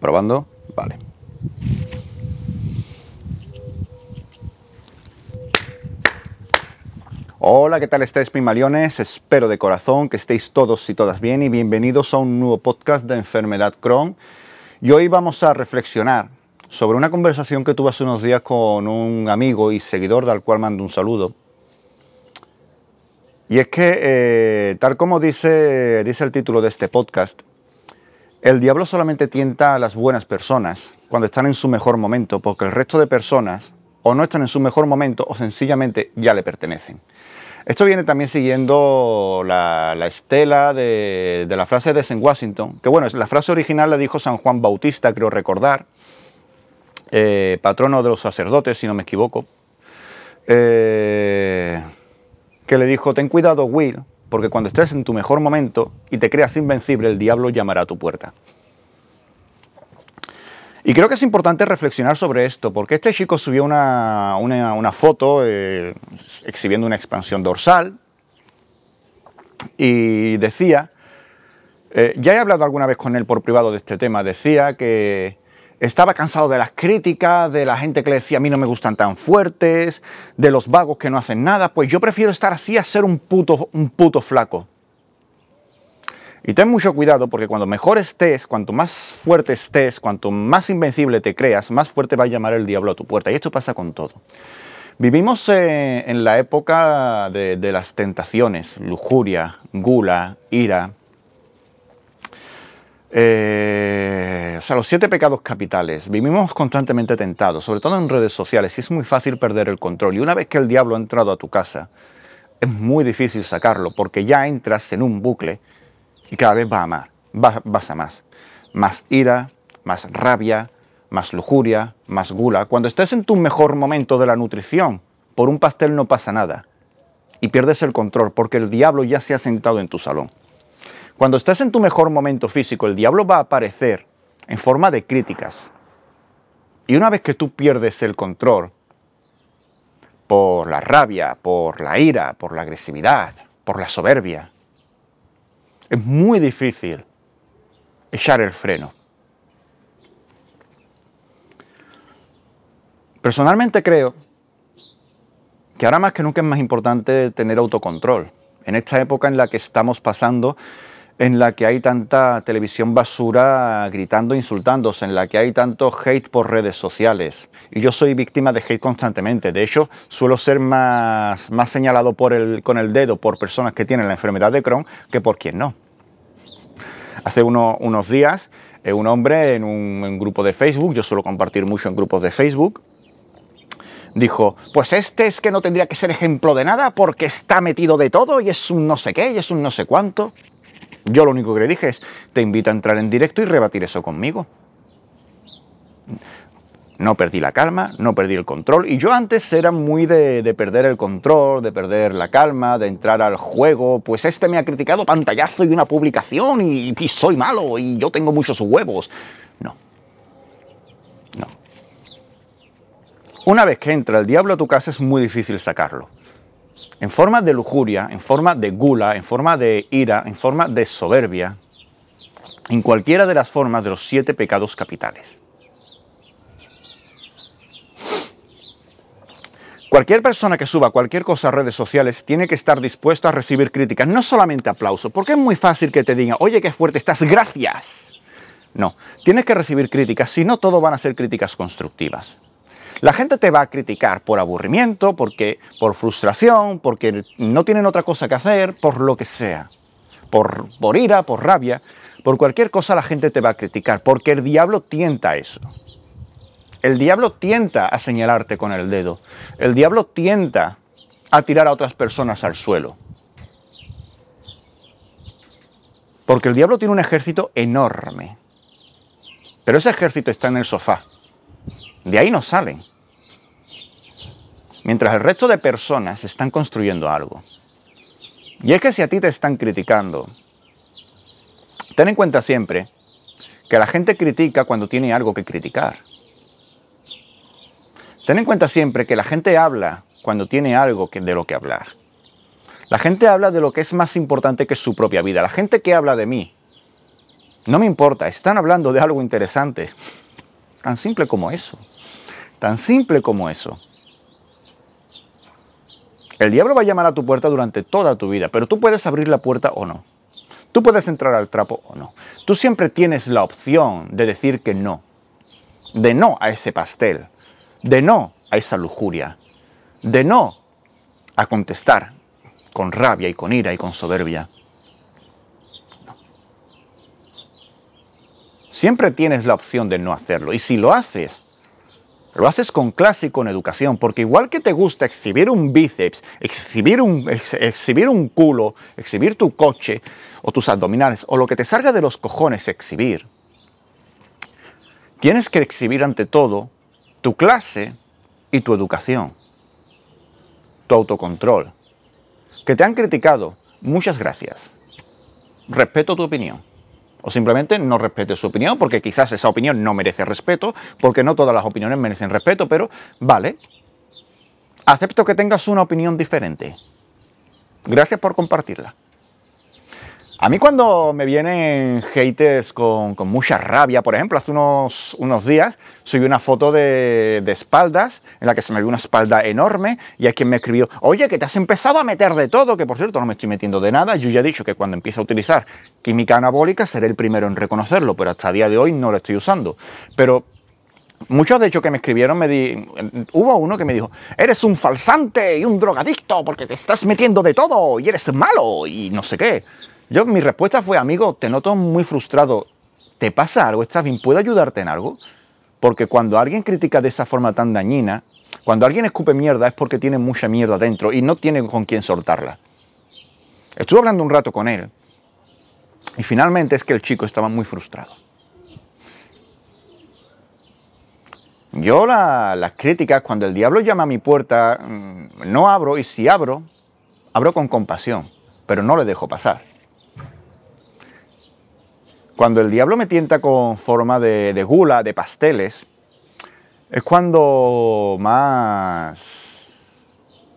Probando. Vale. Hola, ¿qué tal estáis, Pimaliones? Espero de corazón que estéis todos y todas bien y bienvenidos a un nuevo podcast de enfermedad Crohn. Y hoy vamos a reflexionar sobre una conversación que tuve hace unos días con un amigo y seguidor del cual mando un saludo. Y es que, eh, tal como dice, dice el título de este podcast, el diablo solamente tienta a las buenas personas cuando están en su mejor momento, porque el resto de personas o no están en su mejor momento o sencillamente ya le pertenecen. Esto viene también siguiendo la, estela de, la frase de St. Washington, que bueno, la frase original la dijo San Juan Bautista, creo recordar, eh, patrono de los sacerdotes, si no me equivoco, eh, que le dijo, ten cuidado Will, porque cuando estés en tu mejor momento y te creas invencible, el diablo llamará a tu puerta. Y creo que es importante reflexionar sobre esto, porque este chico subió una, foto eh, exhibiendo una expansión dorsal y decía, ya he hablado alguna vez con él por privado de este tema, decía que estaba cansado de las críticas, de la gente que le decía a mí no me gustan tan fuertes, de los vagos que no hacen nada. Pues yo prefiero estar así a ser un puto, un puto flaco. Y ten mucho cuidado porque cuando mejor estés, cuanto más fuerte estés, cuanto más invencible te creas, más fuerte va a llamar el diablo a tu puerta. Y esto pasa con todo. Vivimos eh, en la época de las tentaciones, lujuria, gula, ira, eh, sea, los siete pecados capitales. Vivimos constantemente tentados, sobre todo en redes sociales, y es muy fácil perder el control. Y una vez que el diablo ha entrado a tu casa, es muy difícil sacarlo, porque ya entras en un bucle y cada vez va a más, vas, a más. Más ira, más rabia, más lujuria, más gula. Cuando estés en tu mejor momento de la nutrición, por un pastel no pasa nada. Y pierdes el control porque el diablo ya se ha sentado en tu salón. Cuando estás en tu mejor momento físico, el diablo va a aparecer en forma de críticas. Y una vez que tú pierdes el control, por la rabia, por la ira, por la agresividad, por la soberbia, es muy difícil echar el freno. Personalmente creo que ahora más que nunca es más importante tener autocontrol. En esta época en la que estamos pasando en la que hay tanta televisión basura gritando, insultándose, en la que hay tanto hate por redes sociales. Y yo soy víctima de hate constantemente. De hecho, suelo ser más, señalado con el dedo por personas que tienen la enfermedad de Crohn que por quien no. Hace unos días, eh, un hombre en un, grupo de Facebook, yo suelo compartir mucho en grupos de Facebook, dijo, pues este es que no tendría que ser ejemplo de nada porque está metido de todo y es un no sé qué y es un no sé cuánto. Yo lo único que le dije es, te invito a entrar en directo y rebatir eso conmigo. No perdí la calma, no perdí el control. Y yo antes era muy de, perder el control, de perder la calma, de entrar al juego. Pues este me ha criticado pantallazo y una publicación y, y soy malo y yo tengo muchos huevos. No. No. Una vez que entra el diablo a tu casa es muy difícil sacarlo en forma de lujuria, en forma de gula, en forma de ira, en forma de soberbia, en cualquiera de las formas de los siete pecados capitales. Cualquier persona que suba cualquier cosa a redes sociales tiene que estar dispuesto a recibir críticas, no solamente aplausos, porque es muy fácil que te digan, oye, qué fuerte estás, gracias. No, tienes que recibir críticas, si no, todo van a ser críticas constructivas. La gente te va a criticar por aburrimiento, porque, por frustración, porque no tienen otra cosa que hacer, por lo que sea. Por, por ira, por rabia, por cualquier cosa la gente te va a criticar, porque el diablo tienta eso. El diablo tienta a señalarte con el dedo. El diablo tienta a tirar a otras personas al suelo. Porque el diablo tiene un ejército enorme. Pero ese ejército está en el sofá. De ahí no salen. Mientras el resto de personas están construyendo algo. Y es que si a ti te están criticando, ten en cuenta siempre que la gente critica cuando tiene algo que criticar. Ten en cuenta siempre que la gente habla cuando tiene algo de lo que hablar. La gente habla de lo que es más importante que su propia vida. La gente que habla de mí No me importa, están hablando de algo interesante. Tan simple como eso. Tan simple como eso. El diablo va a llamar a tu puerta durante toda tu vida, pero tú puedes abrir la puerta o no. Tú puedes entrar al trapo o no. Tú siempre tienes la opción de decir que no. De no a ese pastel. De no a esa lujuria. De no a contestar con rabia y con ira y con soberbia. Siempre tienes la opción de no hacerlo. Y si lo haces, lo haces con clase y con educación, porque igual que te gusta exhibir un bíceps, exhibir un, exhibir un culo, exhibir tu coche o tus abdominales, o lo que te salga de los cojones exhibir, tienes que exhibir ante todo tu clase y tu educación, tu autocontrol. Que te han criticado, muchas gracias. Respeto tu opinión o simplemente no respete su opinión, porque quizás esa opinión no merece respeto, porque no todas las opiniones merecen respeto, pero vale, acepto que tengas una opinión diferente. Gracias por compartirla. A mí cuando me vienen haters con, mucha rabia, por ejemplo, hace unos, unos días subí una foto de, espaldas en la que se me vio una espalda enorme y hay quien me escribió, oye, que te has empezado a meter de todo, que por cierto no me estoy metiendo de nada, yo ya he dicho que cuando empiece a utilizar química anabólica seré el primero en reconocerlo, pero hasta el día de hoy no lo estoy usando. Pero Muchos de hecho que me escribieron, me di, hubo uno que me dijo, eres un falsante y un drogadicto porque te estás metiendo de todo y eres malo y no sé qué. Yo, mi respuesta fue, amigo, te noto muy frustrado. ¿Te pasa algo? ¿Estás bien? ¿Puedo ayudarte en algo? Porque cuando alguien critica de esa forma tan dañina, cuando alguien escupe mierda es porque tiene mucha mierda dentro y no tiene con quién soltarla. Estuve hablando un rato con él y finalmente es que el chico estaba muy frustrado. Yo las críticas, cuando el diablo llama a mi puerta, mm, no abro y si abro, abro con compasión, pero no le dejo pasar. Cuando el diablo me tienta con forma de, gula, de pasteles, es cuando más,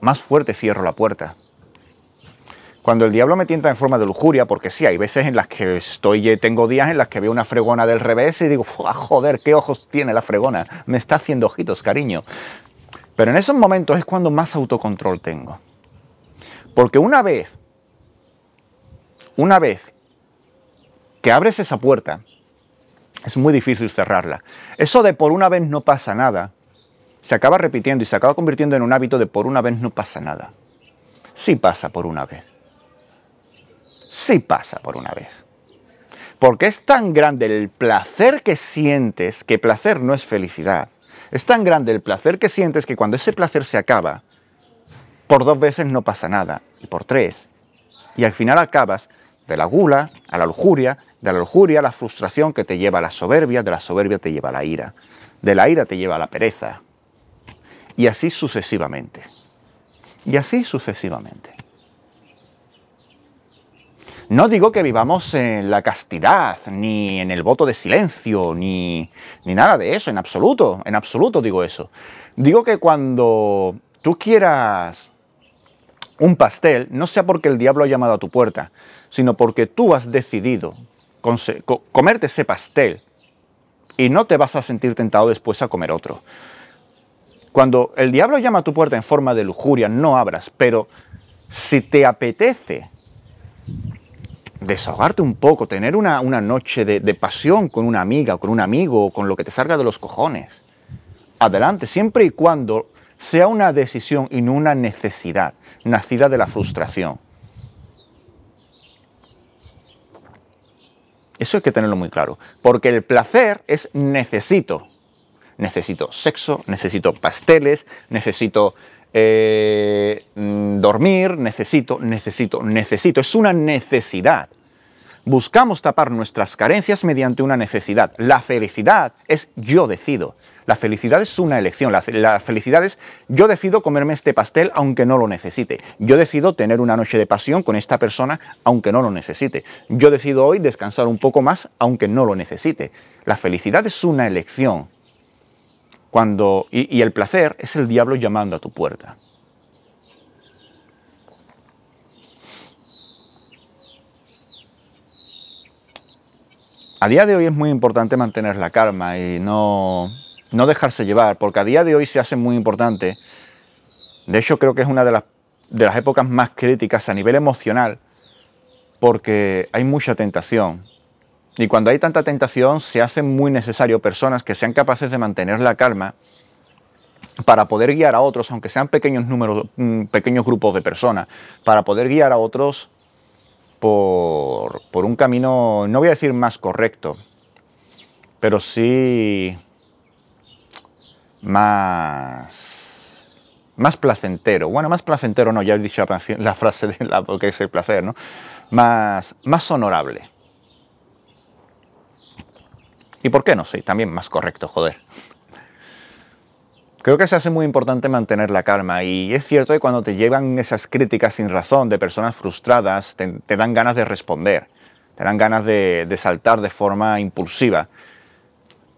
más fuerte cierro la puerta. Cuando el diablo me tienta en forma de lujuria, porque sí, hay veces en las que estoy, tengo días en las que veo una fregona del revés y digo, joder, qué ojos tiene la fregona, me está haciendo ojitos, cariño. Pero en esos momentos es cuando más autocontrol tengo. Porque una vez, una vez que abres esa puerta, es muy difícil cerrarla. Eso de por una vez no pasa nada, se acaba repitiendo y se acaba convirtiendo en un hábito de por una vez no pasa nada. Sí pasa por una vez. Sí pasa por una vez. Porque es tan grande el placer que sientes, que placer no es felicidad. Es tan grande el placer que sientes que cuando ese placer se acaba, por dos veces no pasa nada, y por tres, y al final acabas de la gula a la lujuria, de la lujuria a la frustración que te lleva a la soberbia, de la soberbia te lleva a la ira, de la ira te lleva a la pereza. Y así sucesivamente. Y así sucesivamente. No digo que vivamos en la castidad, ni en el voto de silencio, ni, ni nada de eso, en absoluto, en absoluto digo eso. Digo que cuando tú quieras un pastel, no sea porque el diablo ha llamado a tu puerta, sino porque tú has decidido comerte ese pastel y no te vas a sentir tentado después a comer otro. Cuando el diablo llama a tu puerta en forma de lujuria, no abras, pero si te apetece desahogarte un poco, tener una, noche de, de, pasión con una amiga o con un amigo o con lo que te salga de los cojones, adelante, siempre y cuando sea una decisión y no una necesidad nacida de la frustración. Eso hay que tenerlo muy claro, porque el placer es necesito. Necesito sexo, necesito pasteles, necesito eh, mm, dormir, necesito, necesito, necesito. Es una necesidad. Buscamos tapar nuestras carencias mediante una necesidad. La felicidad es yo decido. La felicidad es una elección. La, felicidad es yo decido comerme este pastel aunque no lo necesite. Yo decido tener una noche de pasión con esta persona aunque no lo necesite. Yo decido hoy descansar un poco más aunque no lo necesite. La felicidad es una elección. Cuando, y el placer es el diablo llamando a tu puerta. A día de hoy es muy importante mantener la calma y no, no dejarse llevar, porque a día de hoy se hace muy importante. De hecho, creo que es una de las, de las épocas más críticas a nivel emocional, porque hay mucha tentación. Y cuando hay tanta tentación, se hace muy necesario personas que sean capaces de mantener la calma para poder guiar a otros, aunque sean pequeños números, mm, pequeños grupos de personas, para poder guiar a otros por, por un camino, no voy a decir más correcto, pero sí más, más placentero. Bueno, más placentero no, ya he dicho la, frase de la, que es el placer, ¿no? Más, más honorable. ¿Y por qué no? Sí, también más correcto, joder. Creo que se hace muy importante mantener la calma y es cierto que cuando te llevan esas críticas sin razón de personas frustradas, te, dan ganas de responder, te dan ganas de, de saltar de forma impulsiva.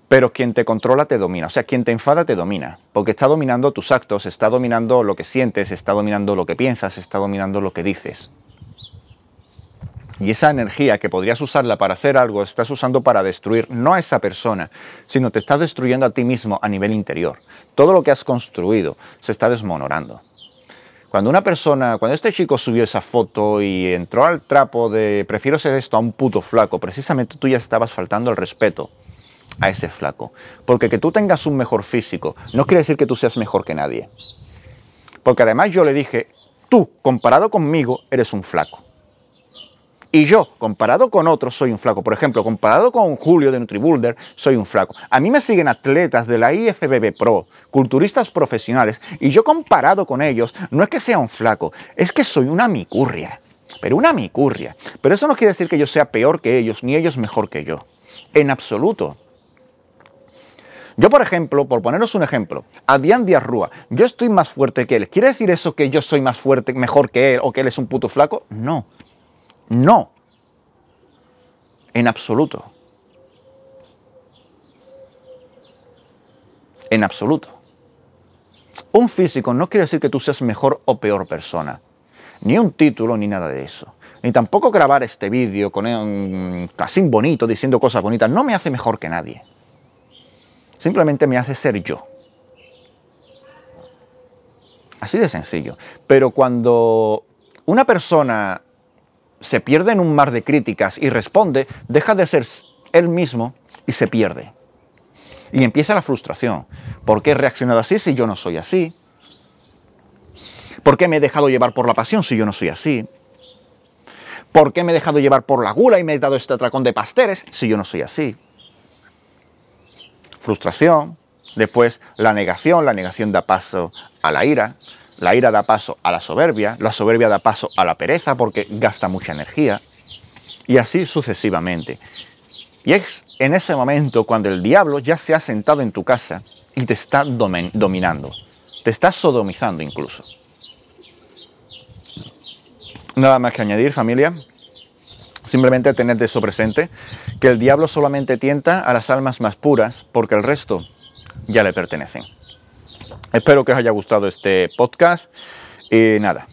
Pero quien te controla te domina, o sea, quien te enfada te domina, porque está dominando tus actos, está dominando lo que sientes, está dominando lo que piensas, está dominando lo que dices. Y esa energía que podrías usarla para hacer algo, estás usando para destruir no a esa persona, sino te estás destruyendo a ti mismo a nivel interior. Todo lo que has construido se está desmonorando. Cuando una persona, cuando este chico subió esa foto y entró al trapo de prefiero ser esto a un puto flaco, precisamente tú ya estabas faltando el respeto a ese flaco. Porque que tú tengas un mejor físico no quiere decir que tú seas mejor que nadie. Porque además yo le dije, tú, comparado conmigo, eres un flaco. Y yo, comparado con otros, soy un flaco. Por ejemplo, comparado con Julio de Nutribulder, soy un flaco. A mí me siguen atletas de la IFBB Pro, culturistas profesionales, y yo comparado con ellos, no es que sea un flaco, es que soy una micurria. Pero una micurria. Pero eso no quiere decir que yo sea peor que ellos, ni ellos mejor que yo. En absoluto. Yo, por ejemplo, por poneros un ejemplo, Adrián Díaz Rúa, yo estoy más fuerte que él. ¿Quiere decir eso que yo soy más fuerte, mejor que él, o que él es un puto flaco? No. No. En absoluto. En absoluto. Un físico no quiere decir que tú seas mejor o peor persona. Ni un título ni nada de eso. Ni tampoco grabar este vídeo con un casi bonito diciendo cosas bonitas no me hace mejor que nadie. Simplemente me hace ser yo. Así de sencillo. Pero cuando una persona se pierde en un mar de críticas y responde, deja de ser él mismo y se pierde. Y empieza la frustración. ¿Por qué he reaccionado así si yo no soy así? ¿Por qué me he dejado llevar por la pasión si yo no soy así? ¿Por qué me he dejado llevar por la gula y me he dado este atracón de pasteres si yo no soy así? Frustración, después la negación, la negación da paso a la ira, la ira da paso a la soberbia, la soberbia da paso a la pereza porque gasta mucha energía, y así sucesivamente. Y es en ese momento cuando el diablo ya se ha sentado en tu casa y te está dominando, te está sodomizando incluso. Nada más que añadir, familia. Simplemente tened eso presente, que el diablo solamente tienta a las almas más puras porque el resto ya le pertenecen. Espero que os haya gustado este podcast y nada,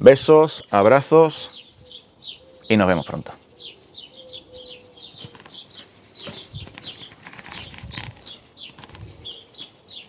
besos, abrazos y nos vemos pronto.